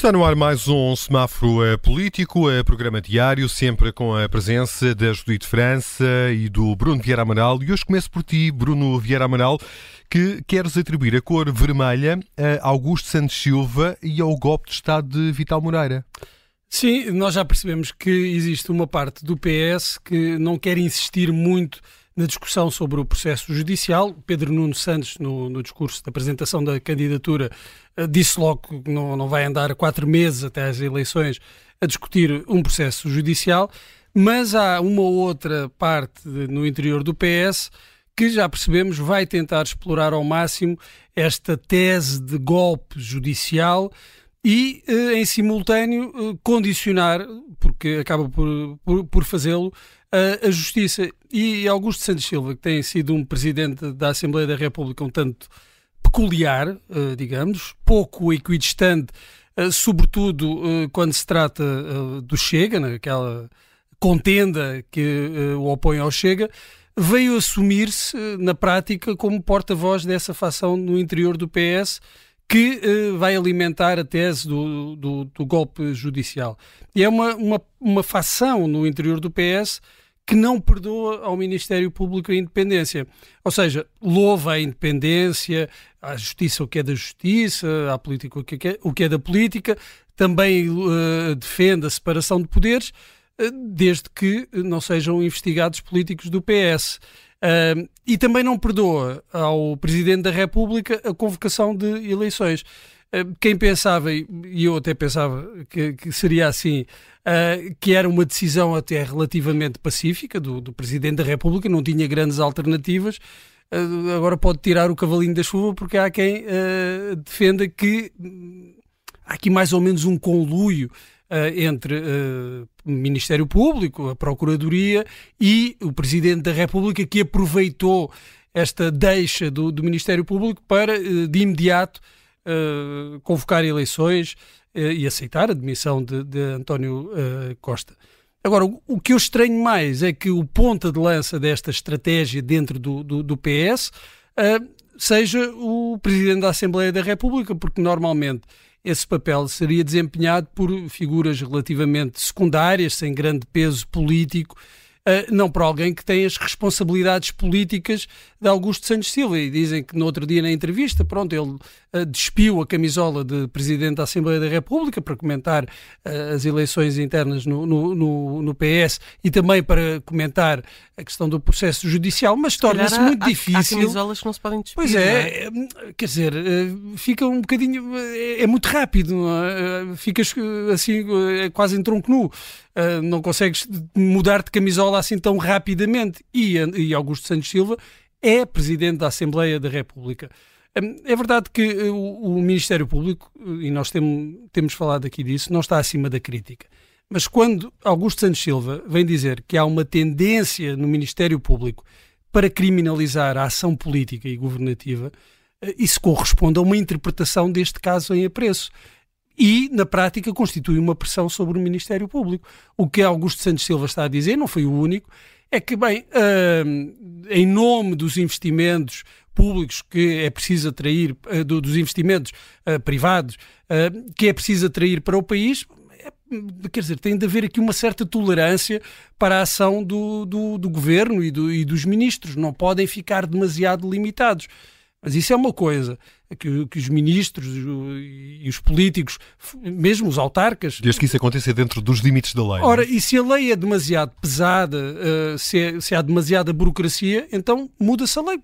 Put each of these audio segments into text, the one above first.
Está no ar mais um semáforo eh, político, eh, programa diário, sempre com a presença da Judite França e do Bruno Vieira Amaral. E hoje começo por ti, Bruno Vieira Amaral, que queres atribuir a cor vermelha a Augusto Santos Silva e ao golpe de Estado de Vital Moreira. Sim, nós já percebemos que existe uma parte do PS que não quer insistir muito na discussão sobre o processo judicial. Pedro Nuno Santos, no, no discurso da apresentação da candidatura, eh, disse logo que não, não vai andar quatro meses até às eleições a discutir um processo judicial, mas há uma outra parte no interior do PS que já percebemos vai tentar explorar ao máximo esta tese de golpe judicial e, eh, em simultâneo, eh, condicionar, porque acaba por, por, por fazê-lo, a, Justiça. E Augusto Santos Silva, que tem sido um presidente da Assembleia da República um tanto peculiar, uh, digamos, pouco equidistante, uh, sobretudo uh, quando se trata do Chega, naquela contenda que o opõe ao Chega, veio assumir-se na prática como porta-voz dessa facção no interior do PS que vai alimentar a tese do, do, do golpe judicial. E é uma, uma, uma facção no interior do PS que não perdoa ao Ministério Público a independência. Ou seja, louva a independência, a justiça o que é da justiça, a política o que é, o que é da política, também uh, defende a separação de poderes, uh, desde que não sejam investigados políticos do PS. Uh, e também não perdoa ao Presidente da República a convocação de eleições. Quem pensava, e eu até pensava que, que seria assim, uh, que era uma decisão até relativamente pacífica do, do Presidente da República, não tinha grandes alternativas. Uh, agora pode tirar o cavalinho da chuva porque há quem uh, defenda que hum, há aqui mais ou menos um conluio entre o Ministério Público, a Procuradoria e o Presidente da República que aproveitou esta deixa do, do Ministério Público para, de imediato, convocar eleições eh, e aceitar a demissão de, de António uh, Costa. Agora, o, que eu estranho mais é que o ponta de lança desta estratégia dentro do, do, do PS uh, seja o Presidente da Assembleia da República, porque normalmente esse papel seria desempenhado por figuras relativamente secundárias, sem grande peso político, uh, não por alguém que tem as responsabilidades políticas de Augusto Santos Silva. E dizem que no outro dia na entrevista, pronto, ele uh, despiu a camisola de Presidente da Assembleia da República para comentar uh, as eleições internas no, no, no, no, PS e também para comentar a questão do processo judicial, mas torna-se muito há, difícil. Há camisolas que não se podem despir. Pois é, é? é quer dizer, fica um bocadinho. É, é muito rápido, é? ficas assim, quase em tronco nu. não consegues mudar de camisola assim tão rapidamente. E, e Augusto Santos Silva é presidente da Assembleia da República. Hum, é verdade que eh, o, Ministério Público, eh, e nós temos, temos falado aqui disso, não está acima da crítica. Mas quando Augusto Santos Silva vem dizer que há uma tendência no Ministério Público para criminalizar a ação política e governativa, eh, isso corresponde a uma interpretação deste caso em apreço. E, na prática, constitui uma pressão sobre o Ministério Público. O que Augusto Santos Silva está a dizer, não foi o único, é que, bem, uh, em nome dos investimentos públicos que é preciso atrair, uh, dos investimentos uh, privados, que é preciso atrair para o país, é, quer dizer, tem de haver aqui uma certa tolerância para a ação do, do, do governo e, do, e dos ministros. Não podem ficar demasiado limitados. Mas isso é uma coisa que, que, os ministros e os políticos, mesmo os autarcas. Desde que isso aconteça dentro dos limites da lei. Ora, é? e se a lei é demasiado pesada, uh, se, é, se há demasiada burocracia, então muda-se a lei.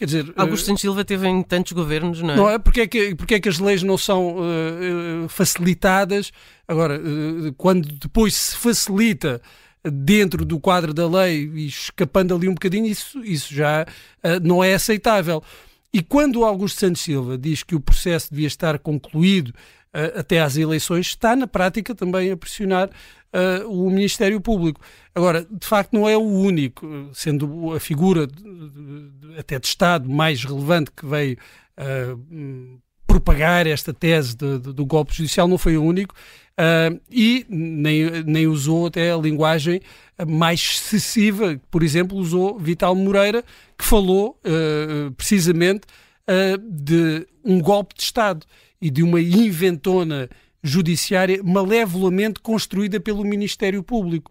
Quer dizer, Augusto uh, Silva teve em tantos governos, não é? Não é? Porque é que, porque é que as leis não são uh, facilitadas? Agora, uh, quando depois se facilita dentro do quadro da lei e escapando ali um bocadinho, isso, isso já não é aceitável. E quando Augusto Santos Silva diz que o processo devia estar concluído uh, até às eleições, está na prática também a pressionar uh, o Ministério Público. Agora, de facto, não é o único, sendo a figura de, de, até de Estado mais relevante que veio uh, propagar esta tese de, do golpe judicial, não foi o único. Uh, e nem, nem usou até a linguagem mais excessiva, por exemplo, usou Vital Moreira, que falou uh, precisamente uh, de um golpe de Estado e de uma inventona judiciária malevolamente construída pelo Ministério Público.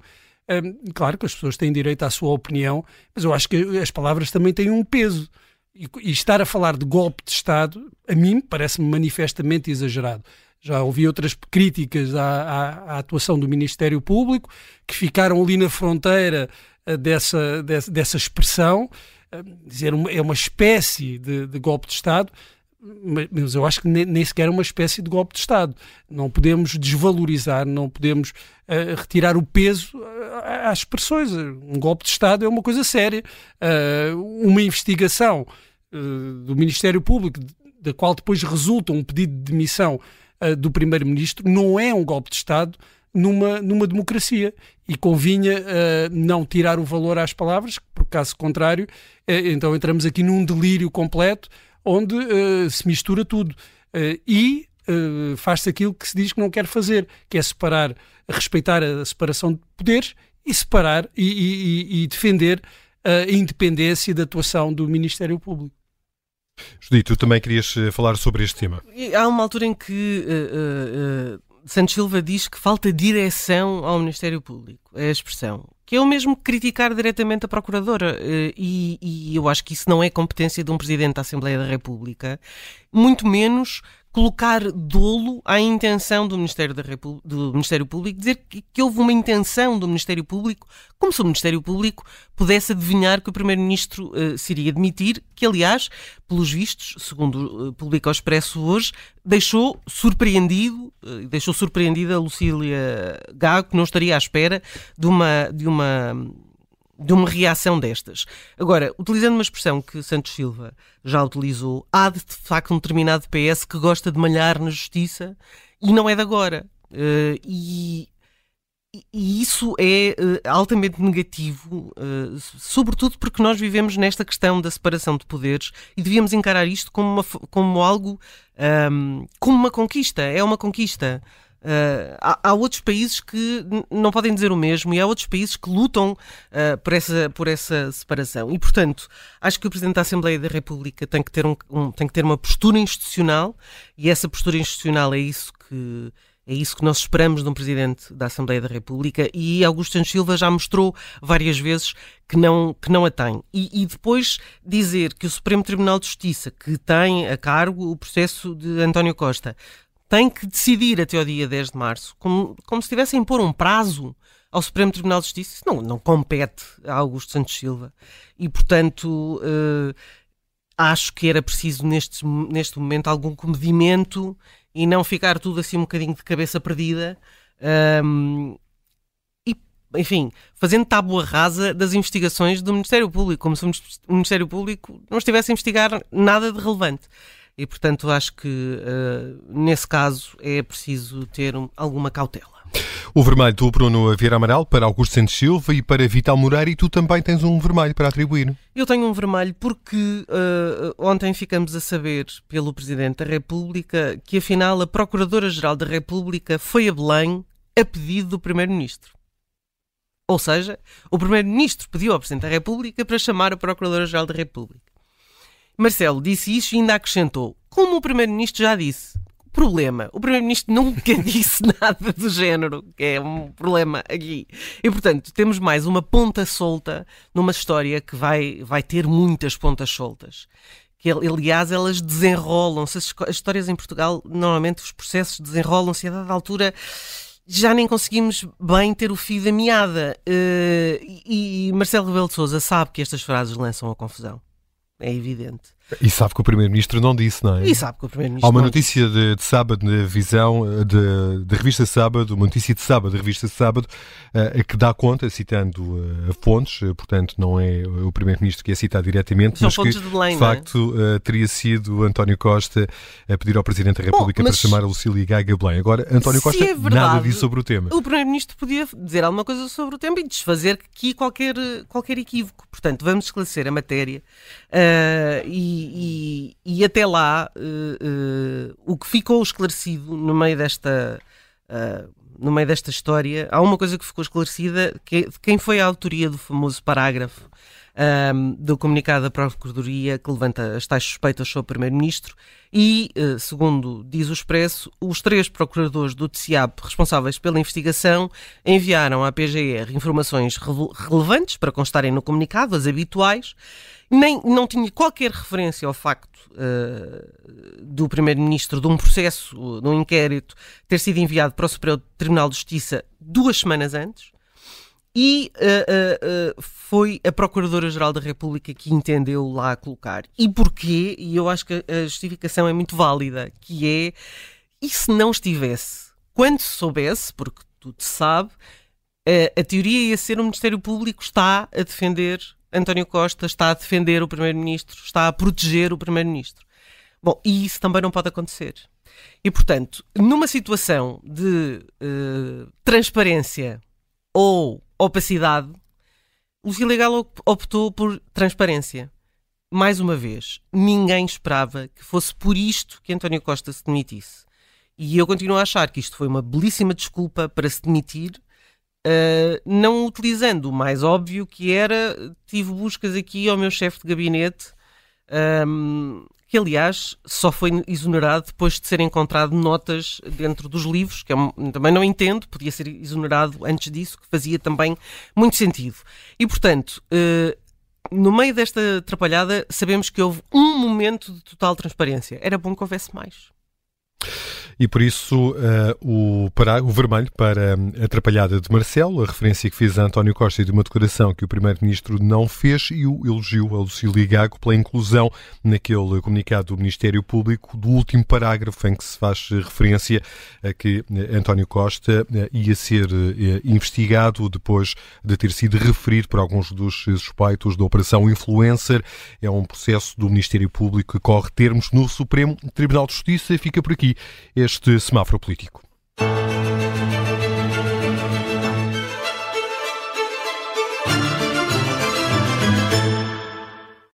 Claro que as pessoas têm direito à sua opinião, mas eu acho que as palavras também têm um peso. E, estar a falar de golpe de Estado, a mim, parece-me manifestamente exagerado. Já ouvi outras críticas à, à, à, atuação do Ministério Público que ficaram ali na fronteira uh, dessa, dessa, dessa expressão, uh, dizer é uma espécie de, de golpe de Estado mas eu acho que nem sequer é uma espécie de golpe de Estado. Não podemos desvalorizar, não podemos uh, retirar o peso uh, às expressões. Um golpe de Estado é uma coisa séria. Uh, uma investigação do Ministério Público, da qual depois resulta um pedido de demissão do Primeiro-Ministro, não é um golpe de Estado numa, numa democracia. E convinha não tirar o valor às palavras, porque caso contrário, então entramos aqui num delírio completo onde uh, se mistura tudo. Uh, e uh, faz-se aquilo que se diz que não quer fazer, que é separar, respeitar a separação de poderes e separar e, e, e defender a independência da atuação do Ministério Público. Judito, tu também querias falar sobre este tema. Há uma altura em que uh, uh, Santos Silva diz que falta direção ao Ministério Público. É a expressão que é o mesmo criticar diretamente a Procuradora. Eh, e, e, eu acho que isso não é competência de um Presidente da Assembleia da República, muito menos colocar dolo à intenção do Ministério, da do Ministério Público, dizer que, que, houve uma intenção do Ministério Público, como se o Ministério Público pudesse adivinhar que o Primeiro-Ministro uh, se iria demitir, que aliás, pelos vistos, segundo uh, publica o Expresso hoje, deixou surpreendido, uh, deixou surpreendida a Lucília Gago, que não estaria à espera de uma, de uma de uma reação destas. Agora, utilizando uma expressão que Santos Silva já utilizou, há de, de facto um determinado PS que gosta de malhar na justiça e não é de agora. Uh, e, e, isso é uh, altamente negativo, uh, sobretudo porque nós vivemos nesta questão da separação de poderes e devíamos encarar isto como, uma, como algo, um, como uma conquista. É uma conquista. Uh, há, há, outros países que não podem dizer o mesmo e há outros países que lutam uh, por, essa, por essa separação. E, portanto, acho que o Presidente da Assembleia da República tem que ter, um, um, tem que ter uma postura institucional e essa postura institucional é isso que. É isso que nós esperamos de um Presidente da Assembleia da República e Augusto Santos Silva já mostrou várias vezes que não, que não a tem. E, e, depois dizer que o Supremo Tribunal de Justiça, que tem a cargo o processo de António Costa, tem que decidir até ao dia 10 de março, como, como se estivesse a impor um prazo ao Supremo Tribunal de Justiça. Isso não, não compete a Augusto Santos Silva. E, portanto, uh, acho que era preciso neste, neste momento algum comedimento e não ficar tudo assim um bocadinho de cabeça perdida. Um, e, enfim, fazendo tábua rasa das investigações do Ministério Público, como se o Ministério Público não estivesse a investigar nada de relevante. E, portanto, acho que uh, nesse caso é preciso ter um, alguma cautela. O vermelho do Bruno Vieira Amaral para Augusto Santos Silva e para Vital Moreira e tu também tens um vermelho para atribuir. Eu tenho um vermelho porque uh, ontem ficamos a saber pelo Presidente da República que afinal a Procuradora-Geral da República foi a Belém a pedido do Primeiro-Ministro. Ou seja, o Primeiro-Ministro pediu ao Presidente da República para chamar a Procuradora-Geral da República. Marcelo disse isso e ainda acrescentou: como o Primeiro-Ministro já disse. Problema. O Primeiro-Ministro nunca disse nada do género, que é um problema aqui. E, portanto, temos mais uma ponta solta numa história que vai, vai ter muitas pontas soltas que aliás elas desenrolam-se. As, histórias em Portugal, normalmente os processos desenrolam-se a dada altura já nem conseguimos bem ter o fio da meada. Uh, e, e Marcelo Rebelo de Sousa sabe que estas frases lançam a confusão é evidente. E sabe que o Primeiro-Ministro não disse, não é? E sabe que o Primeiro-Ministro Há uma notícia de, de, sábado na visão da revista Sábado, uma notícia de sábado da revista Sábado, uh, que dá conta, citando uh, fontes, uh, portanto não é o Primeiro-Ministro que é citado diretamente, São mas que de, Belém, de é? facto é? teria sido António Costa a pedir ao Presidente da República Bom, para chamar a Lucília Gaga Belém. Agora, António Costa é verdade, nada disse sobre o tema. O Primeiro-Ministro podia dizer alguma coisa sobre o tema e desfazer aqui qualquer, qualquer equívoco. Portanto, vamos esclarecer a matéria e, e e até lá, uh, uh, o que ficou esclarecido no meio desta. Uh, no meio desta história, há uma coisa que ficou esclarecida, que é quem foi a autoria do famoso parágrafo um, do comunicado da Procuradoria que levanta as tais suspeitas sobre o Primeiro-Ministro e, uh, segundo diz o Expresso, os três procuradores do TCIAP responsáveis pela investigação enviaram à PGR informações relevantes para constarem no comunicado, as habituais, nem não tinha qualquer referência ao facto uh, do Primeiro-Ministro de um processo, de um inquérito, ter sido enviado para o Superior Tribunal de Justiça duas semanas antes. E uh, uh, foi a Procuradora-Geral da República que entendeu lá colocar. E porquê? E eu acho que a justificação é muito válida, que é, e se não estivesse? Quando se soubesse, porque tudo se sabe, a teoria ia ser o Ministério Público está a defender António Costa, está a defender o Primeiro-Ministro, está a proteger o Primeiro-Ministro. Bom, e isso também não pode acontecer. E, portanto, numa situação de uh, transparência ou opacidade, o ilegal optou por transparência. Mais uma vez, ninguém esperava que fosse por isto que António Costa se demitisse. E eu continuo a achar que isto foi uma belíssima desculpa para se demitir, uh, não utilizando o mais óbvio que era tive buscas aqui ao meu chefe de gabinete um, ehm, que aliás só foi exonerado depois de ser encontrado notas dentro dos livros, que eu também não entendo, podia ser exonerado antes disso, que fazia também muito sentido. E portanto, eh, no meio desta atrapalhada, sabemos que houve um momento de total transparência. Era bom que houvesse mais. E por isso uh, o, para, o vermelho para a atrapalhada de Marcelo, a referência que fez a António Costa de uma declaração que o Primeiro-Ministro não fez e o elogio a Lucília Gago pela inclusão naquele comunicado do Ministério Público do último parágrafo em que se faz referência a que António Costa uh, ia ser investigado depois de ter sido referido por alguns dos suspeitos da Operação Influencer. É um processo do Ministério Público que corre termos no Supremo Tribunal de Justiça. Fica por aqui este semáforo político.